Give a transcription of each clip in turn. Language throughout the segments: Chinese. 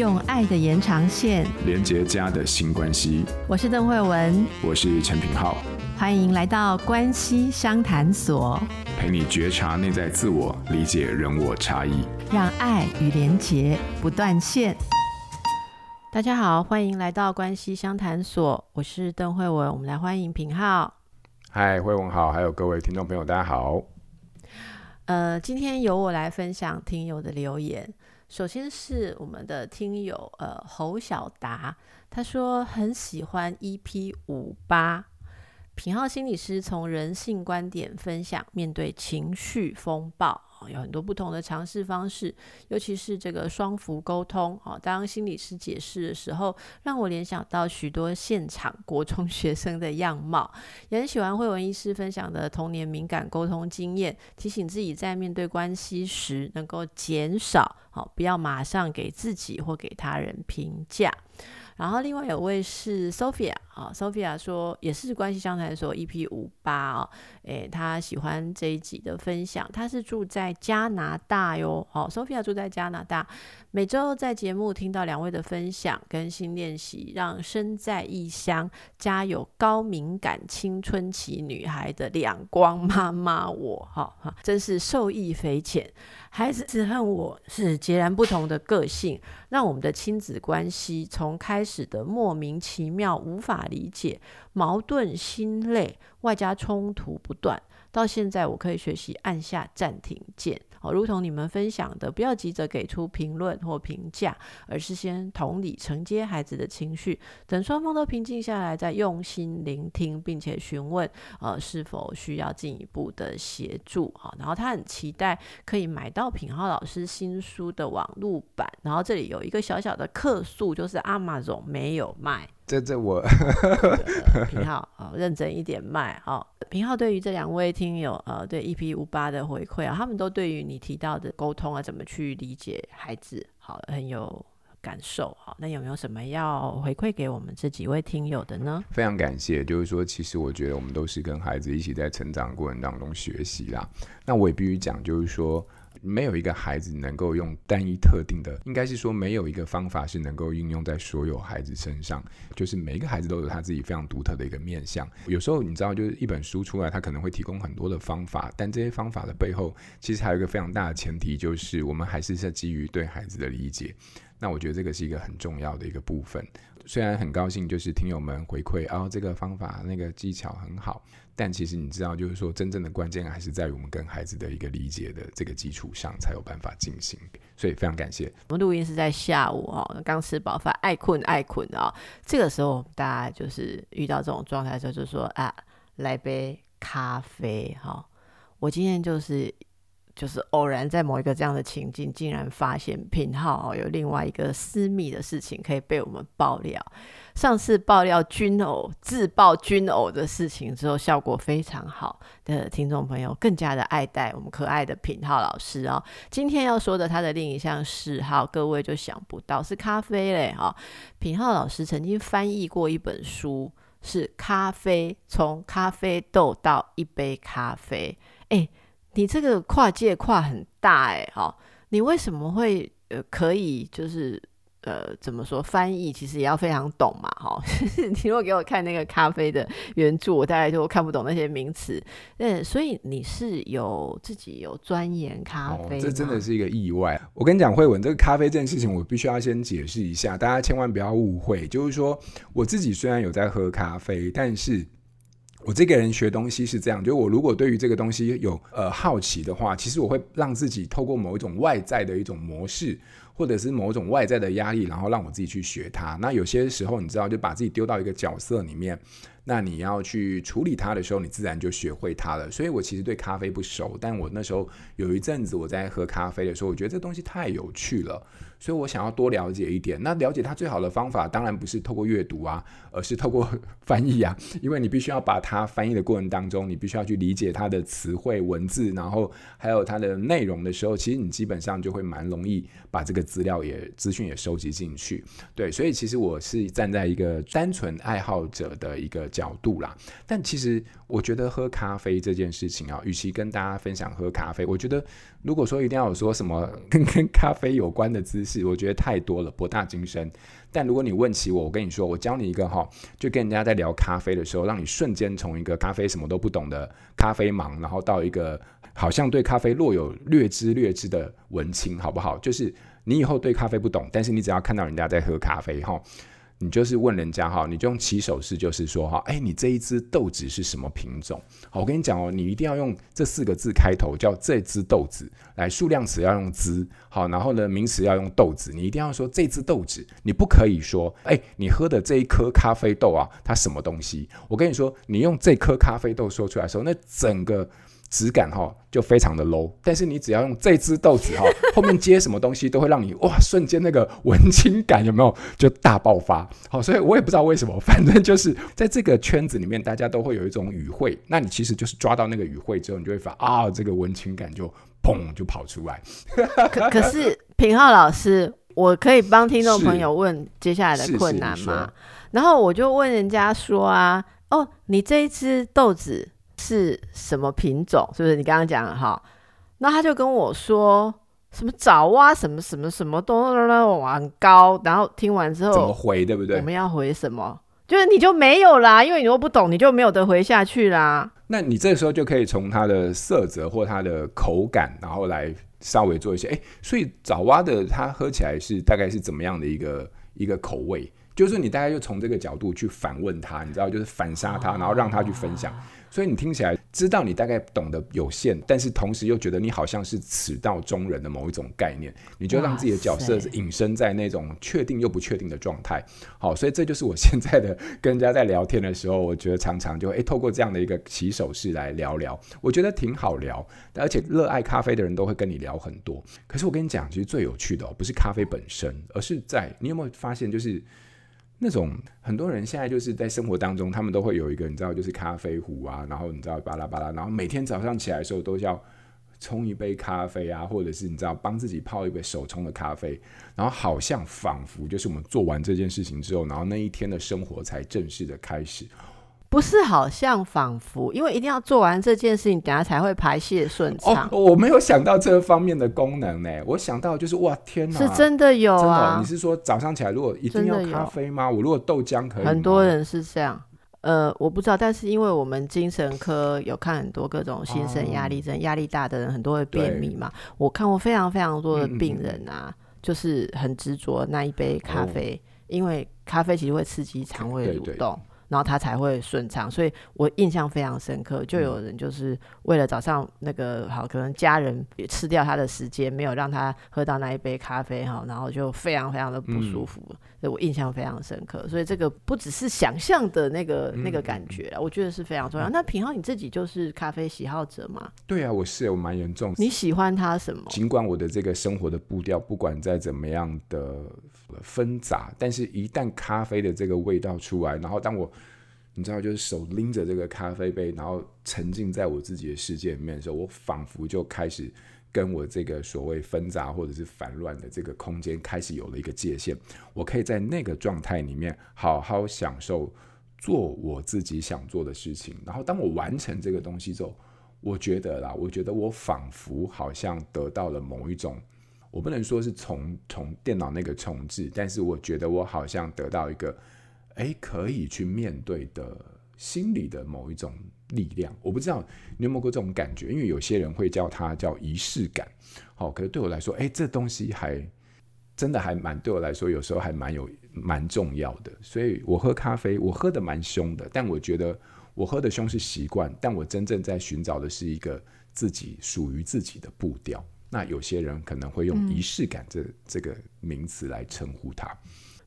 用爱的延长线连接家的新关系。我是邓慧文，我是陈品浩，欢迎来到关系相谈所，陪你觉察内在自我，理解人我差异，让爱与连结不断线。大家好，欢迎来到关系相谈所，我是邓慧文，我们来欢迎品浩。嗨，慧文好，还有各位听众朋友，大家好。呃，今天由我来分享听友的留言。首先是我们的听友，呃，侯小达，他说很喜欢 EP 五八，品浩心理师从人性观点分享面对情绪风暴。有很多不同的尝试方式，尤其是这个双幅沟通哦。当心理师解释的时候，让我联想到许多现场国中学生的样貌。也很喜欢惠文医师分享的童年敏感沟通经验，提醒自己在面对关系时能够减少，好，不要马上给自己或给他人评价。然后另外有位是 Sophia 啊，Sophia 说也是关系相谈所 EP 五八哦，诶，她喜欢这一集的分享，她是住在加拿大哟，好，Sophia 住在加拿大，每周在节目听到两位的分享跟新练习，让身在异乡家有高敏感青春期女孩的两光妈妈我，哈哈，真是受益匪浅。孩子只恨我是截然不同的个性，让我们的亲子关系从开始的莫名其妙、无法理解、矛盾、心累，外加冲突不断，到现在我可以学习按下暂停键。好，如同你们分享的，不要急着给出评论或评价，而是先同理承接孩子的情绪，等双方都平静下来，再用心聆听，并且询问，呃，是否需要进一步的协助。好，然后他很期待可以买到品浩老师新书的网络版，然后这里有一个小小的客诉，就是 Amazon 没有卖。这这我 平浩啊，认真一点卖啊。平浩对于这两位听友呃，对 EP 五八的回馈啊，他们都对于你提到的沟通啊，怎么去理解孩子，好很有感受。好，那有没有什么要回馈给我们这几位听友的呢？非常感谢，就是说，其实我觉得我们都是跟孩子一起在成长过程当中学习啦。那我也必须讲，就是说。没有一个孩子能够用单一特定的，应该是说没有一个方法是能够应用在所有孩子身上。就是每一个孩子都有他自己非常独特的一个面相。有时候你知道，就是一本书出来，他可能会提供很多的方法，但这些方法的背后，其实还有一个非常大的前提，就是我们还是在基于对孩子的理解。那我觉得这个是一个很重要的一个部分。虽然很高兴，就是听友们回馈，哦，这个方法那个技巧很好，但其实你知道，就是说真正的关键还是在于我们跟孩子的一个理解的这个基础上，才有办法进行。所以非常感谢。我们录音是在下午哦，刚吃饱饭，爱困爱困啊。这个时候大家就是遇到这种状态的时候，就说啊，来杯咖啡哈。我今天就是。就是偶然在某一个这样的情境，竟然发现品浩有另外一个私密的事情可以被我们爆料。上次爆料军偶自爆军偶的事情之后，效果非常好的听众朋友更加的爱戴我们可爱的品浩老师哦。今天要说的他的另一项嗜好，各位就想不到是咖啡嘞哈。品浩老师曾经翻译过一本书，是咖啡从咖啡豆到一杯咖啡，诶你这个跨界跨很大哎，哈，你为什么会呃可以就是呃怎么说翻译其实也要非常懂嘛，哈，你如果给我看那个咖啡的原著，我大概就看不懂那些名词，嗯，所以你是有自己有钻研咖啡，哦，这真的是一个意外。我跟你讲，慧文这个咖啡这件事情，我必须要先解释一下，大家千万不要误会，就是说我自己虽然有在喝咖啡，但是。我这个人学东西是这样，就是我如果对于这个东西有呃好奇的话，其实我会让自己透过某一种外在的一种模式，或者是某种外在的压力，然后让我自己去学它。那有些时候你知道，就把自己丢到一个角色里面，那你要去处理它的时候，你自然就学会它了。所以我其实对咖啡不熟，但我那时候有一阵子我在喝咖啡的时候，我觉得这东西太有趣了。所以我想要多了解一点，那了解它最好的方法，当然不是透过阅读啊，而是透过翻译啊，因为你必须要把它翻译的过程当中，你必须要去理解它的词汇、文字，然后还有它的内容的时候，其实你基本上就会蛮容易把这个资料也资讯也收集进去。对，所以其实我是站在一个单纯爱好者的一个角度啦。但其实我觉得喝咖啡这件事情啊，与其跟大家分享喝咖啡，我觉得如果说一定要有说什么跟跟咖啡有关的姿势，我觉得太多了，博大精深。但如果你问起我，我跟你说，我教你一个哈，就跟人家在聊咖啡的时候，让你瞬间从一个咖啡什么都不懂的咖啡盲，然后到一个好像对咖啡若有略知略知的文青，好不好？就是你以后对咖啡不懂，但是你只要看到人家在喝咖啡哈。你就是问人家哈，你就用起手式，就是说哈，哎，你这一支豆子是什么品种？好，我跟你讲哦，你一定要用这四个字开头，叫这支豆子，来数量词要用支，好，然后呢，名词要用豆子，你一定要说这支豆子，你不可以说，哎，你喝的这一颗咖啡豆啊，它什么东西？我跟你说，你用这颗咖啡豆说出来的时候，那整个。质感哈就非常的 low，但是你只要用这只豆子哈，后面接什么东西都会让你哇瞬间那个文青感有没有就大爆发？好，所以我也不知道为什么，反正就是在这个圈子里面，大家都会有一种语汇，那你其实就是抓到那个语汇之后，你就会发啊，这个文青感就砰就跑出来。可可是平浩老师，我可以帮听众朋友问接下来的困难吗？然后我就问人家说啊，哦，你这一只豆子。是什么品种？是不是你刚刚讲的哈？那他就跟我说什么爪哇，什么什么什么都往高。然后听完之后怎么回，对不对？我们要回什么？就是你就没有啦，因为你又不懂，你就没有得回下去啦。那你这时候就可以从它的色泽或它的口感，然后来稍微做一些。哎，所以爪哇的它喝起来是大概是怎么样的一个一个口味？就是你大概就从这个角度去反问他，你知道，就是反杀他，然后让他去分享。所以你听起来知道你大概懂得有限，但是同时又觉得你好像是此道中人的某一种概念，你就让自己的角色隐身在那种确定又不确定的状态。好，所以这就是我现在的跟人家在聊天的时候，我觉得常常就诶透过这样的一个起手式来聊聊，我觉得挺好聊，而且热爱咖啡的人都会跟你聊很多。可是我跟你讲，其实最有趣的哦，不是咖啡本身，而是在你有没有发现就是。那种很多人现在就是在生活当中，他们都会有一个你知道，就是咖啡壶啊，然后你知道巴拉巴拉，然后每天早上起来的时候都要冲一杯咖啡啊，或者是你知道帮自己泡一杯手冲的咖啡，然后好像仿佛就是我们做完这件事情之后，然后那一天的生活才正式的开始。不是好像仿佛，因为一定要做完这件事情，等下才会排泄顺畅。哦，我没有想到这方面的功能呢。我想到就是哇，天哪，是真的有啊！你是说早上起来如果一定要咖啡吗？我如果豆浆可以？很多人是这样。呃，我不知道，但是因为我们精神科有看很多各种新生压力症，压力大的人很多会便秘嘛。我看过非常非常多的病人啊，嗯嗯就是很执着那一杯咖啡，哦，因为咖啡其实会刺激肠胃蠕动。然后他才会顺畅，所以我印象非常深刻。就有人就是为了早上那个好，可能家人也吃掉他的时间，没有让他喝到那一杯咖啡哈，然后就非常非常的不舒服。嗯、所以我印象非常深刻。所以这个不只是想象的那个、嗯、那个感觉，我觉得是非常重要。嗯、那平浩你自己就是咖啡喜好者吗？对啊，我是我蛮严重。你喜欢它什么？尽管我的这个生活的步调，不管再怎么样的纷杂，但是一旦咖啡的这个味道出来，然后当我你知道，就是手拎着这个咖啡杯，然后沉浸在我自己的世界里面的时候，我仿佛就开始跟我这个所谓纷杂或者是烦乱的这个空间开始有了一个界限。我可以在那个状态里面好好享受做我自己想做的事情。然后当我完成这个东西之后，我觉得啦，我觉得我仿佛好像得到了某一种，我不能说是从从电脑那个重置，但是我觉得我好像得到一个。诶，可以去面对的心理的某一种力量，我不知道你有没有过这种感觉，因为有些人会叫它叫仪式感，好，可是对我来说，诶，这东西还真的还蛮对我来说，有时候还蛮有蛮重要的。所以我喝咖啡，我喝得蛮凶的，但我觉得我喝得凶是习惯，但我真正在寻找的是一个自己属于自己的步调。那有些人可能会用仪式感这、嗯、这个名词来称呼它。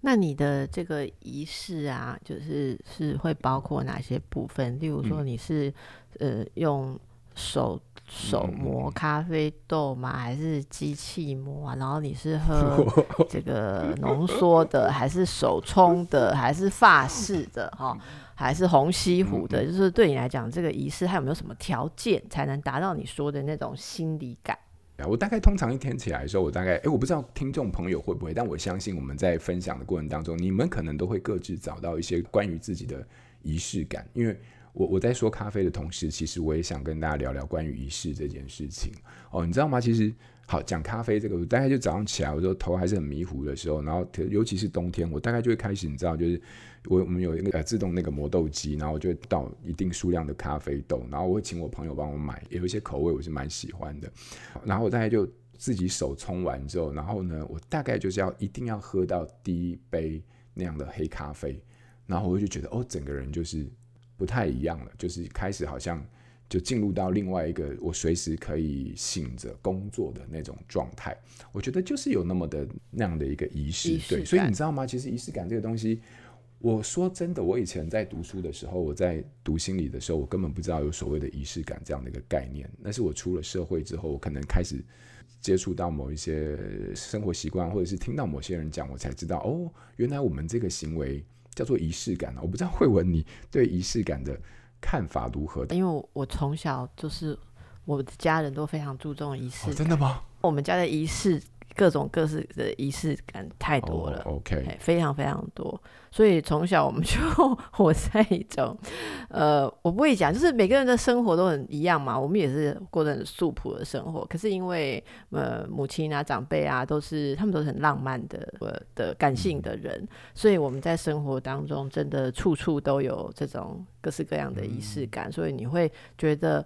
那你的这个仪式啊，就是是会包括哪些部分？例如说，你是、嗯、呃用手手磨咖啡豆吗？还是机器磨啊？然后你是喝 这个浓缩的，还是手冲的，还是法式的？哈，还是红西湖的？就是对你来讲，这个仪式它有没有什么条件才能达到你说的那种心理感？我大概通常一天起来的时候，我大概哎，我不知道听众朋友会不会，但我相信我们在分享的过程当中，你们可能都会各自找到一些关于自己的仪式感。因为我我在说咖啡的同时，其实我也想跟大家聊聊关于仪式这件事情哦。你知道吗？其实好讲咖啡这个，我大概就早上起来，我说头还是很迷糊的时候，然后尤其是冬天，我大概就会开始，你知道，就是。我我们有一个呃自动那个磨豆机，然后我就倒一定数量的咖啡豆，然后我会请我朋友帮我买，有一些口味我是蛮喜欢的，然后我大概就自己手冲完之后，然后呢，我大概就是要一定要喝到第一杯那样的黑咖啡，然后我就觉得哦，整个人就是不太一样了，就是开始好像就进入到另外一个我随时可以醒着工作的那种状态，我觉得就是有那么的那样的一个仪式，对，所以你知道吗？其实仪式感这个东西。我说真的，我以前在读书的时候，我在读心理的时候，我根本不知道有所谓的仪式感这样的一个概念。那是我出了社会之后，我可能开始接触到某一些生活习惯，或者是听到某些人讲，我才知道哦，原来我们这个行为叫做仪式感。我不知道慧文你对仪式感的看法如何？因为我从小就是我的家人都非常注重仪式。哦，真的吗？我们家的仪式。各种各式的仪式感太多了，oh, OK，非常非常多，所以从小我们就 活在一种，呃，我不会讲，就是每个人的生活都很一样嘛，我们也是过得很素朴的生活，可是因为呃母亲啊长辈啊都是他们都是很浪漫的呃的感性的人，嗯，所以我们在生活当中真的处处都有这种各式各样的仪式感，嗯，所以你会觉得。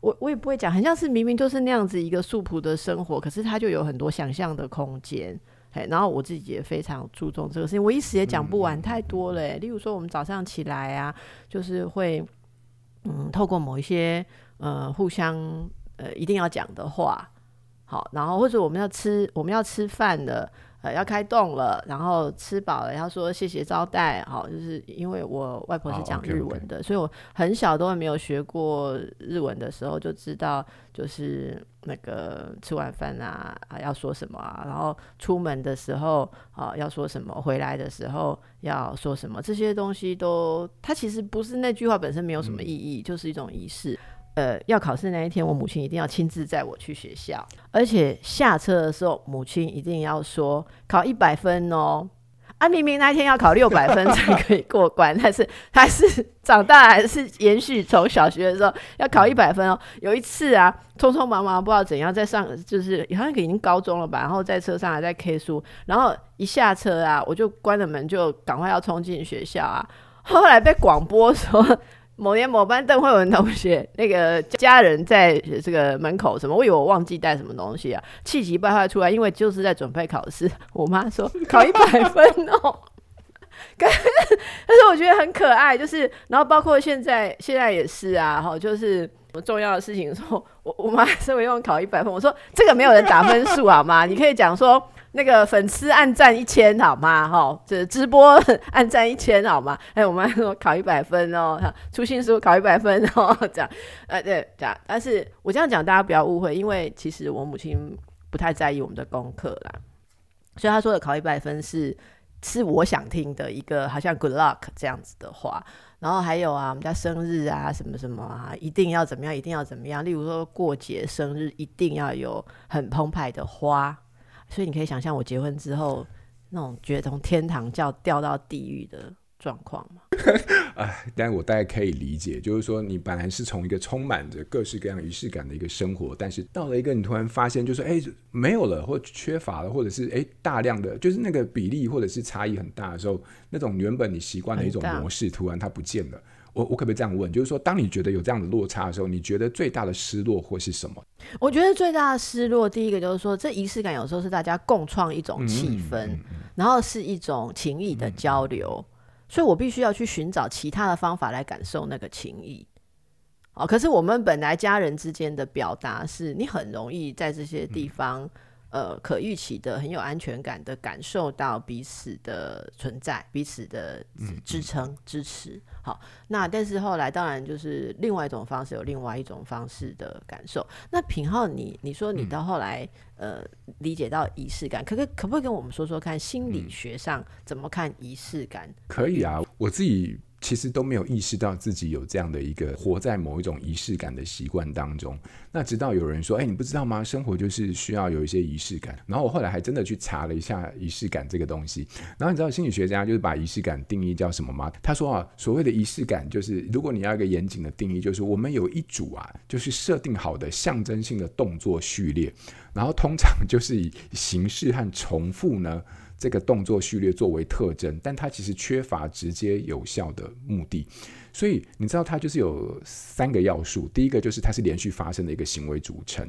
我我也不会讲，很像是明明就是那样子一个素朴的生活，可是它就有很多想象的空间。嘿，然后我自己也非常注重这个事情，我一时也讲不完，太多了。例如说，我们早上起来啊，就是会嗯，透过某一些呃互相呃一定要讲的话，好，然后或者我们要吃我们要吃饭的。呃，要开动了，然后吃饱了，要说谢谢招待，好，就是因为我外婆是讲日文的，oh, okay, okay. 所以我很小都还没有学过日文的时候，就知道就是那个吃完饭啊啊要说什么啊，然后出门的时候啊要说什么，回来的时候要说什么，这些东西都它其实不是那句话本身没有什么意义，嗯、就是一种仪式。呃，要考试那一天，我母亲一定要亲自载我去学校，而且下车的时候，母亲一定要说考一百分哦。啊，明明那一天要考六百分才可以过关，但是还是长大还是延续从小学的时候要考一百分哦。有一次啊，匆匆忙忙不知道怎样在上，就是好像已经高中了吧，然后在车上还在 K 书，然后一下车啊，我就关了门就赶快要冲进学校啊，后来被广播说。某年某班邓慧文同学，那个家人在这个门口什么？我以为我忘记带什么东西啊，气急败坏出来，因为就是在准备考试。我妈说 考一百分哦，但是我觉得很可爱，就是然后包括现在现在也是啊，哈，就是重要的事情的时候，我我妈是会用考一百分，我说这个没有人打分数好吗？你可以讲说。那个粉丝按赞一千好吗？哈，这直播按赞一千好吗？哎，我们说考一百分哦，出新书考一百分哦，这样，呃，对，这样。但是我这样讲，大家不要误会，因为其实我母亲不太在意我们的功课啦，所以她说的考一百分是是我想听的一个，好像 good luck 这样子的话。然后还有啊，我们家生日啊，什么什么啊，一定要怎么样，一定要怎么样。例如说过节生日，一定要有很澎湃的花。所以你可以想象我结婚之后那种觉得从天堂叫掉到地狱的状况吗？哎，但我大概可以理解，就是说你本来是从一个充满着各式各样仪式感的一个生活，但是到了一个你突然发现，就是哎没有了，或缺乏了，或者是哎大量的，就是那个比例或者是差异很大的时候，那种原本你习惯的一种模式，突然它不见了。我我可不可以这样问？就是说，当你觉得有这样的落差的时候，你觉得最大的失落会是什么？我觉得最大的失落，第一个就是说，这仪式感有时候是大家共创一种气氛，嗯嗯嗯、然后是一种情谊的交流，所以我必须要去寻找其他的方法来感受那个情谊。哦，可是我们本来家人之间的表达是，你很容易在这些地方。嗯呃，可预期的、很有安全感的感受到彼此的存在，彼此的支撑、嗯、支持。好，那但是后来当然就是另外一种方式，有另外一种方式的感受。那品皓，你你说你到后来、嗯、呃理解到仪式感，可可可不可以跟我们说说看，心理学上怎么看仪式感？可以啊，我自己其实都没有意识到自己有这样的一个活在某一种仪式感的习惯当中。那直到有人说：“哎，你不知道吗？生活就是需要有一些仪式感。”然后我后来还真的去查了一下仪式感这个东西。然后你知道心理学家就是把仪式感定义叫什么吗？他说啊，所谓的仪式感就是，如果你要一个严谨的定义，就是我们有一组啊，就是设定好的象征性的动作序列，然后通常就是以形式和重复呢。这个动作序列作为特征，但它其实缺乏直接有效的目的，所以你知道它就是有三个要素。第一个就是它是连续发生的一个行为组成。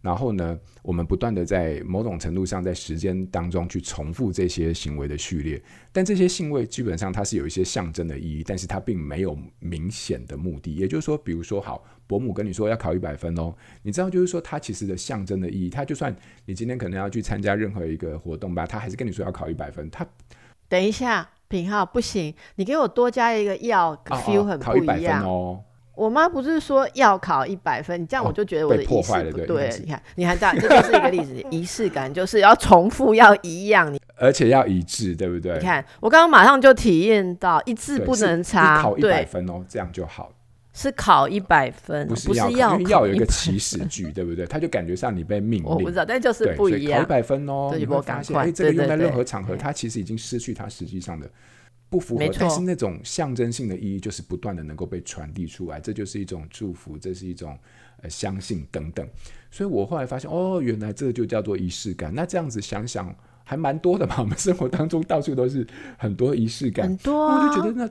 然后呢，我们不断的在某种程度上在时间当中去重复这些行为的序列，但这些行为基本上它是有一些象征的意义，但是它并没有明显的目的。也就是说，比如说，好，伯母跟你说要考一百分哦，你知道，就是说它其实的象征的意义，它就算你今天可能要去参加任何一个活动吧，他还是跟你说要考一百分。他等一下，品皓不行，你给我多加一个要 feel 很不一样。考一百分哦。我妈不是说要考一百分，你这样我就觉得我的仪式不对。对，你看，你看这样，这就是一个例子。仪式感就是要重复，要一样，你而且要一致，对不对？你看，我刚刚马上就体验到一致不能差。考一百分哦，这样就好。是考一百分，不是要考，因为要有一个起始句，对不对？他就感觉上你被命令。我不知道，但就是不一样。考一百分哦，你会发现，哎，这个用在任何场合，它其实已经失去它实际上的。不符合，但是那种象征性的意义就是不断的能够被传递出来，这就是一种祝福，这是一种呃相信等等。所以我后来发现，哦，原来这就叫做仪式感。那这样子想想，还蛮多的嘛。我们生活当中到处都是很多仪式感，很多啊。我就觉得那，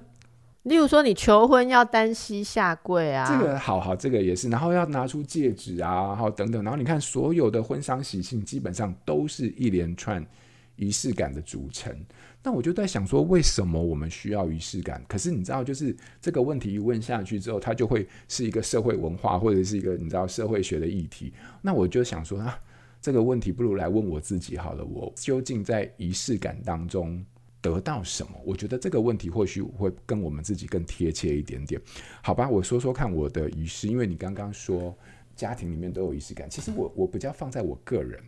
例如说你求婚要单膝下跪啊，这个好好，这个也是。然后要拿出戒指啊，然后等等。然后你看，所有的婚丧喜庆基本上都是一连串仪式感的组成。那我就在想说，为什么我们需要仪式感？可是你知道，就是这个问题一问下去之后，它就会是一个社会文化或者是一个你知道社会学的议题。那我就想说啊，这个问题不如来问我自己好了。我究竟在仪式感当中得到什么？我觉得这个问题或许会跟我们自己更贴切一点点。好吧，我说说看我的仪式，因为你刚刚说家庭里面都有仪式感，其实我我比较放在我个人。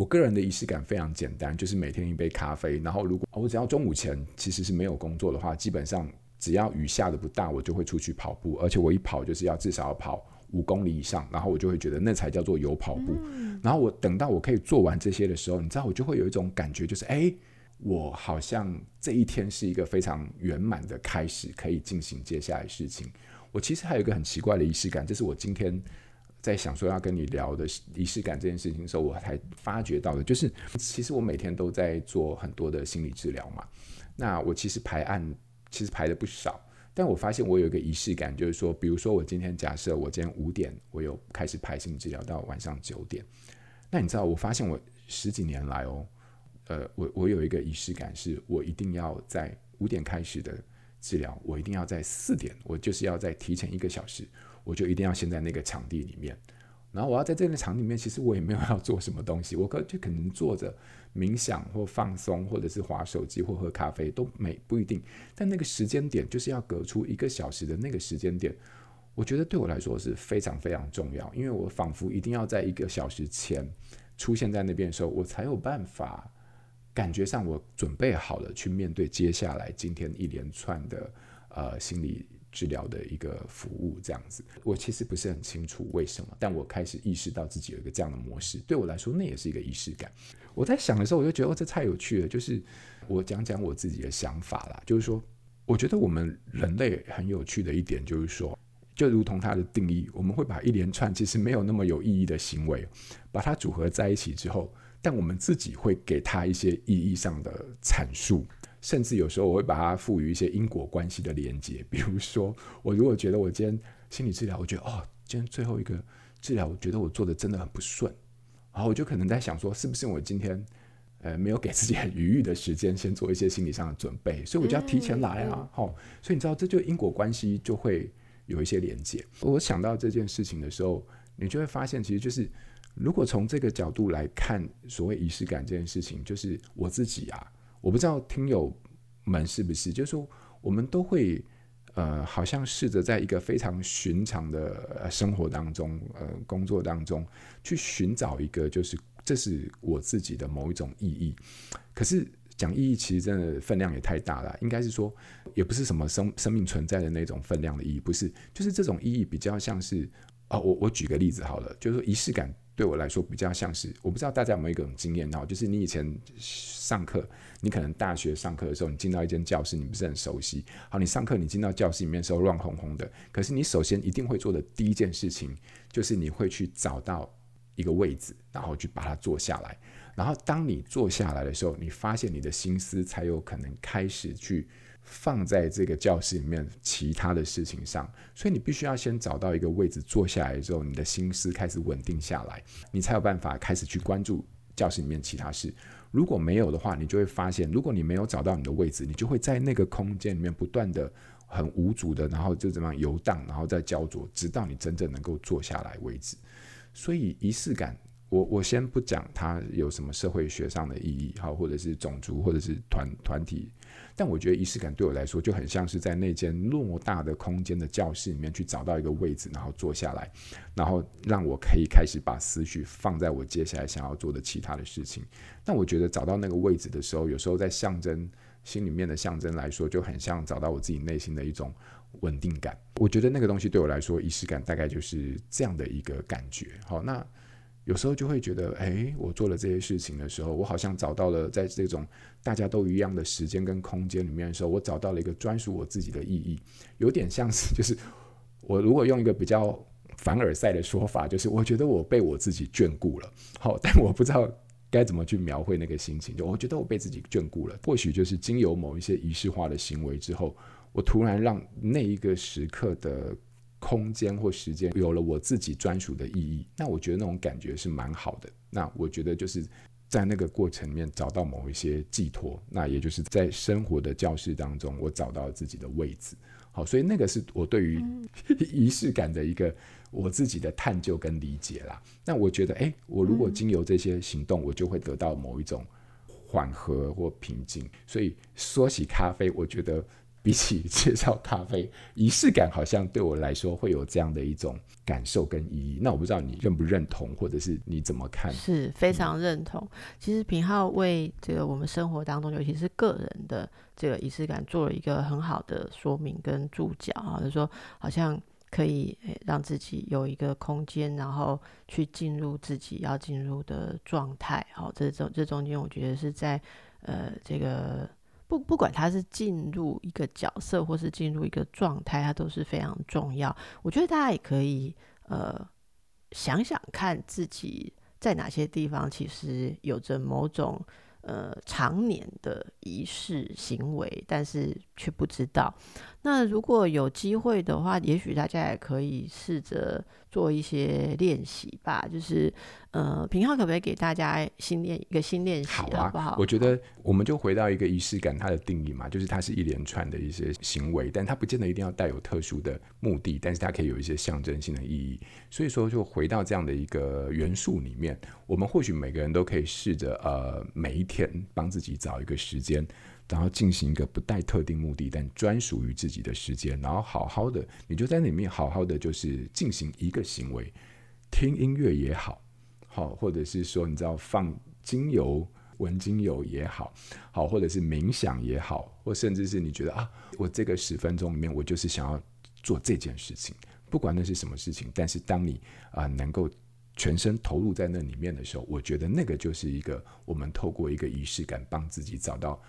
我个人的仪式感非常简单，就是每天一杯咖啡。然后，如果我只要中午前其实是没有工作的话，基本上只要雨下的不大，我就会出去跑步。而且我一跑就是要至少要跑五公里以上，然后我就会觉得那才叫做有跑步。然后我等到我可以做完这些的时候，你知道，我就会有一种感觉，就是哎，我好像这一天是一个非常圆满的开始，可以进行接下来事情。我其实还有一个很奇怪的仪式感，这是我今天。在想说要跟你聊的仪式感这件事情的时候，我才发觉到的，就是其实我每天都在做很多的心理治疗嘛。那我其实排案其实排的不少，但我发现我有一个仪式感，就是说，比如说我今天假设我今天五点我有开始排心理治疗到晚上九点，那你知道我发现我十几年来哦，呃，我我有一个仪式感，是我一定要在五点开始的治疗，我一定要在四点，我就是要在提前一个小时。我就一定要先在那个场地里面，然后我要在这个场里面，其实我也没有要做什么东西，我可就可能坐着冥想或放松，或者是划手机或喝咖啡都没不一定。但那个时间点就是要隔出一个小时的那个时间点，我觉得对我来说是非常非常重要，因为我仿佛一定要在一个小时前出现在那边的时候，我才有办法感觉上我准备好了去面对接下来今天一连串的呃心理。治疗的一个服务这样子，我其实不是很清楚为什么，但我开始意识到自己有一个这样的模式，对我来说那也是一个仪式感。我在想的时候，我就觉得哦，这太有趣了。就是我讲讲我自己的想法啦，就是说，我觉得我们人类很有趣的一点就是说，就如同它的定义，我们会把一连串其实没有那么有意义的行为，把它组合在一起之后，但我们自己会给它一些意义上的阐述。甚至有时候我会把它赋予一些因果关系的连接，比如说，我如果觉得我今天心理治疗，我觉得哦，今天最后一个治疗，我觉得我做的真的很不顺，然后我就可能在想说，是不是我今天呃没有给自己很愉悦的时间，先做一些心理上的准备，所以我就要提前来啊，好、嗯嗯哦，所以你知道，这就因果关系就会有一些连接。我想到这件事情的时候，你就会发现，其实就是如果从这个角度来看，所谓仪式感这件事情，就是我自己啊。我不知道听友们是不是，就是说我们都会呃，好像试着在一个非常寻常的生活当中，呃，工作当中去寻找一个，就是这是我自己的某一种意义。可是讲意义其实真的分量也太大了，应该是说也不是什么生生命存在的那种分量的意义，不是，就是这种意义比较像是啊、哦，我我举个例子好了，就是说仪式感对我来说比较像是，我不知道大家有没有一种经验哈，就是你以前上课，你可能大学上课的时候，你进到一间教室，你不是很熟悉，好，你上课你进到教室里面的时候乱哄哄的，可是你首先一定会做的第一件事情，就是你会去找到一个位置，然后去把它坐下来。然后，当你坐下来的时候，你发现你的心思才有可能开始去放在这个教室里面其他的事情上。所以，你必须要先找到一个位置坐下来之后，你的心思开始稳定下来，你才有办法开始去关注教室里面其他事。如果没有的话，你就会发现，如果你没有找到你的位置，你就会在那个空间里面不断的很无助的，然后就这么游荡，然后再焦灼，直到你真正能够坐下来为止。所以，仪式感。我我先不讲它有什么社会学上的意义，好，或者是种族，或者是团团体，但我觉得仪式感对我来说就很像是在那间偌大的空间的教室里面去找到一个位置，然后坐下来，然后让我可以开始把思绪放在我接下来想要做的其他的事情。但我觉得找到那个位置的时候，有时候在象征心里面的象征来说，就很像找到我自己内心的一种稳定感。我觉得那个东西对我来说，仪式感大概就是这样的一个感觉。好，那。有时候就会觉得，哎，我做了这些事情的时候，我好像找到了在这种大家都一样的时间跟空间里面的时候，我找到了一个专属我自己的意义。有点像是，就是我如果用一个比较凡尔赛的说法，就是我觉得我被我自己眷顾了。好，但我不知道该怎么去描绘那个心情。就我觉得我被自己眷顾了，或许就是经由某一些仪式化的行为之后，我突然让那一个时刻的。空间或时间有了我自己专属的意义，那我觉得那种感觉是蛮好的。那我觉得就是在那个过程里面找到某一些寄托，那也就是在生活的教室当中，我找到了自己的位置。好，所以那个是我对于 仪式感的一个我自己的探究跟理解啦。那我觉得，哎，我如果经由这些行动，我就会得到某一种缓和或平静。所以说起咖啡，我觉得。比起介绍咖啡，仪式感好像对我来说会有这样的一种感受跟意义。那我不知道你认不认同，或者是你怎么看？是非常认同。嗯、其实平浩为这个我们生活当中，尤其是个人的这个仪式感，做了一个很好的说明跟注脚啊，就是说好像可以让自己有一个空间，然后去进入自己要进入的状态。好，这种这中间，我觉得是在呃这个。不，不管他是进入一个角色，或是进入一个状态，它都是非常重要。我觉得大家也可以呃想想看自己在哪些地方，其实有着某种呃常年的仪式行为，但是却不知道。那如果有机会的话，也许大家也可以试着做一些练习吧。就是，呃，平浩可不可以给大家新练一个新练习，好不好？我觉得我们就回到一个仪式感，它的定义嘛，就是它是一连串的一些行为，但它不见得一定要带有特殊的目的，但是它可以有一些象征性的意义。所以说，就回到这样的一个元素里面，我们或许每个人都可以试着，呃，每一天帮自己找一个时间。然后进行一个不带特定目的，但专属于自己的时间，然后好好的，你就在里面好好的，就是进行一个行为，听音乐也好，好，或者是说你知道放精油、闻精油也好，好，或者是冥想也好，或甚至是你觉得啊，我这个十分钟里面，我就是想要做这件事情，不管那是什么事情，但是当你啊、能够全身投入在那里面的时候，我觉得那个就是一个我们透过一个仪式感帮自己找到。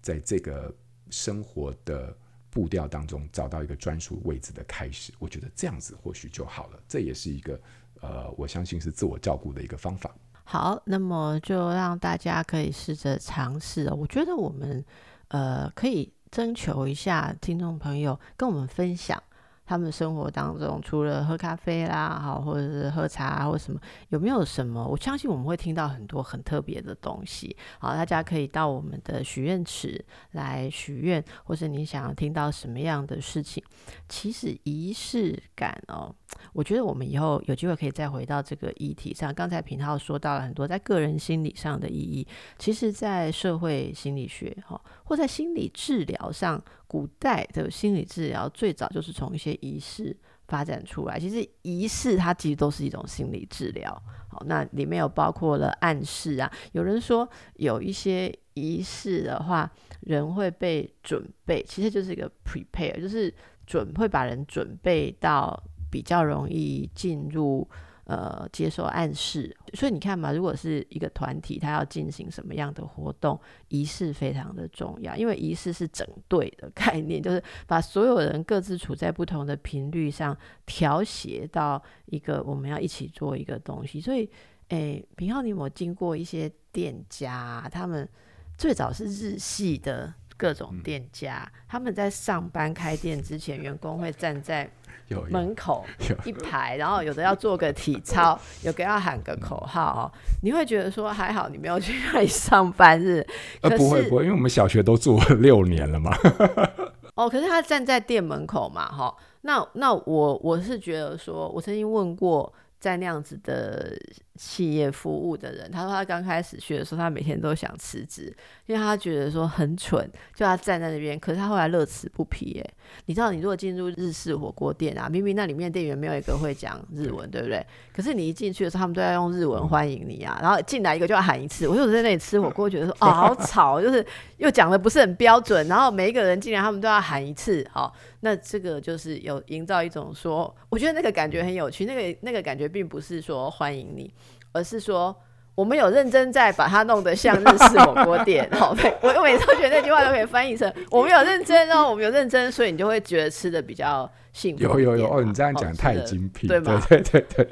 在这个生活的步调当中，找到一个专属位置的开始，我觉得这样子或许就好了。这也是一个呃，我相信是自我照顾的一个方法。好，那么就让大家可以试着尝试。我觉得我们呃可以征求一下听众朋友跟我们分享。他们生活当中除了喝咖啡啦，好，或者是喝茶或什么，有没有什么？我相信我们会听到很多很特别的东西。好，大家可以到我们的许愿池来许愿，或是你想要听到什么样的事情。其实仪式感哦，我觉得我们以后有机会可以再回到这个议题上。刚才平浩说到了很多在个人心理上的意义，其实在社会心理学哈，或在心理治疗上。古代的心理治疗最早就是从一些仪式发展出来。其实仪式它其实都是一种心理治疗。好，那里面有包括了暗示啊，有人说有一些仪式的话，人会被准备，其实就是一个 prepare，就是准会把人准备到比较容易进入。呃，接受暗示，所以你看嘛，如果是一个团体，他要进行什么样的活动，仪式非常的重要，因为仪式是整队的概念，就是把所有人各自处在不同的频率上，调谐到一个我们要一起做一个东西。所以，诶，平浩，你有没有经过一些店家，他们最早是日系的各种店家，嗯、他们在上班开店之前，员工会站在。门口一排，然后有的要做个体操，有个要喊个口号哦。你会觉得说还好，你没有去那里上班日。呃，不会不会，因为我们小学都做了六年了嘛。哦，可是他站在店门口嘛，哈。那那我我是觉得说，我曾经问过。在那样子的企业服务的人，他说他刚开始学的时候，他每天都想辞职，因为他觉得说很蠢，就他站在那边。可是他后来乐此不疲，哎，你知道，你如果进入日式火锅店啊，明明那里面店员没有一个会讲日文，对不对？可是你一进去的时候，他们都要用日文欢迎你啊，然后进来一个就要喊一次。我就在那里吃火锅，觉得说哦，好吵，就是又讲的不是很标准，然后每一个人进来，他们都要喊一次，好。那这个就是有营造一种说，我觉得那个感觉很有趣。那个那个感觉并不是说欢迎你，而是说我们有认真在把它弄得像日式火锅店。好，我我每次都觉得那句话都可以翻译成我们有认真哦，我们有认真，所以你就会觉得吃的比较幸福。有有有哦，你这样讲太精辟，对吗？对对对对。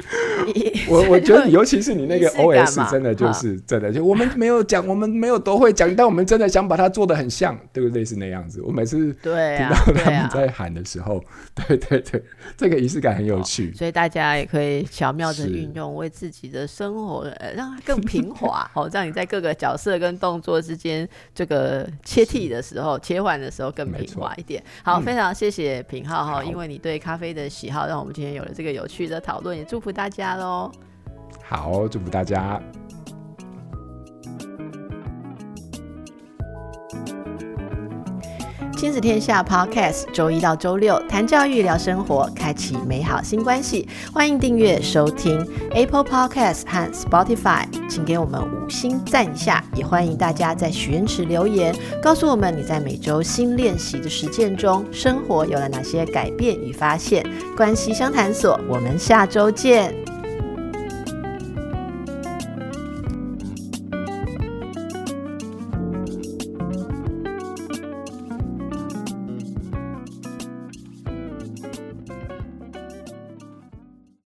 我我觉得，尤其是你那个 OS，真的就是真的，就我们没有讲，我们没有都会讲，但我们真的想把它做的很像，对不对？是那样子。我每次听到他们在喊的时候，对对对，这个仪式感很有趣。所以大家也可以巧妙的运用，为自己的生活让它更平滑，好，让你在各个角色跟动作之间这个切替的时候、切换的时候更平滑一点。好，非常谢谢品皓哈，因为你对咖啡的喜好，让我们今天有了这个有趣的讨论，也祝福大家喽。好，祝福大家。亲子天下 Podcast，周一到周六谈教育、聊生活，开启美好新关系。欢迎订阅收听 Apple Podcast 和 Spotify，请给我们五星赞一下。也欢迎大家在许愿池留言，告诉我们你在每周新练习的实践中，生活有了哪些改变与发现。关系相谈所，我们下周见。